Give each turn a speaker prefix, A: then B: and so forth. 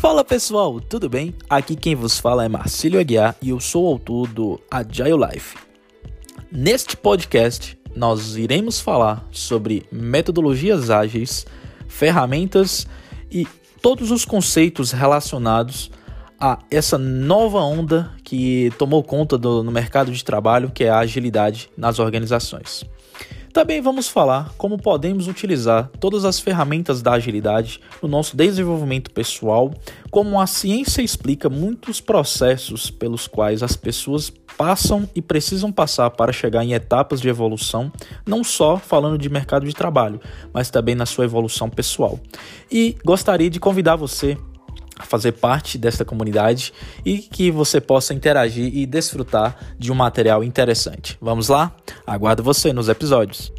A: Fala pessoal, tudo bem? Aqui quem vos fala é Marcílio Aguiar e eu sou o autor do Agile Life. Neste podcast, nós iremos falar sobre metodologias ágeis, ferramentas e todos os conceitos relacionados a essa nova onda que tomou conta do, no mercado de trabalho, que é a agilidade nas organizações. Também vamos falar como podemos utilizar todas as ferramentas da agilidade no nosso desenvolvimento pessoal, como a ciência explica muitos processos pelos quais as pessoas passam e precisam passar para chegar em etapas de evolução, não só falando de mercado de trabalho, mas também na sua evolução pessoal. E gostaria de convidar você fazer parte desta comunidade e que você possa interagir e desfrutar de um material interessante. Vamos lá? Aguardo você nos episódios.